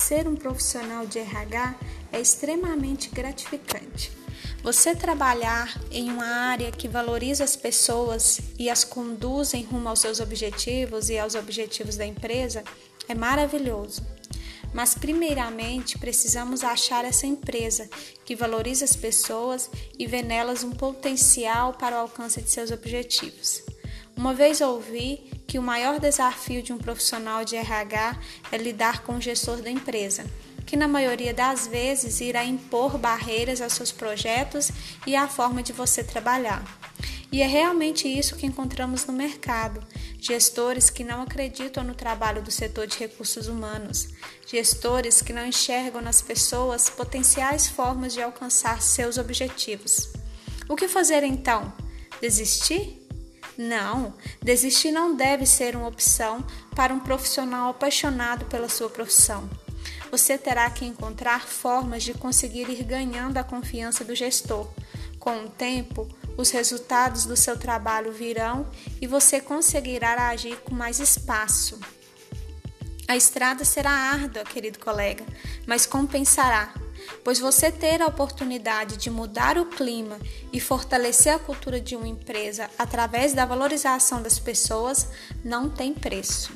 ser um profissional de RH é extremamente gratificante. Você trabalhar em uma área que valoriza as pessoas e as conduz em rumo aos seus objetivos e aos objetivos da empresa é maravilhoso. Mas, primeiramente, precisamos achar essa empresa que valoriza as pessoas e vê nelas um potencial para o alcance de seus objetivos. Uma vez ouvi que o maior desafio de um profissional de RH é lidar com o gestor da empresa, que na maioria das vezes irá impor barreiras aos seus projetos e à forma de você trabalhar. E é realmente isso que encontramos no mercado: gestores que não acreditam no trabalho do setor de recursos humanos, gestores que não enxergam nas pessoas potenciais formas de alcançar seus objetivos. O que fazer então? Desistir? Não, desistir não deve ser uma opção para um profissional apaixonado pela sua profissão. Você terá que encontrar formas de conseguir ir ganhando a confiança do gestor. Com o tempo, os resultados do seu trabalho virão e você conseguirá agir com mais espaço. A estrada será árdua, querido colega, mas compensará pois você ter a oportunidade de mudar o clima e fortalecer a cultura de uma empresa através da valorização das pessoas não tem preço.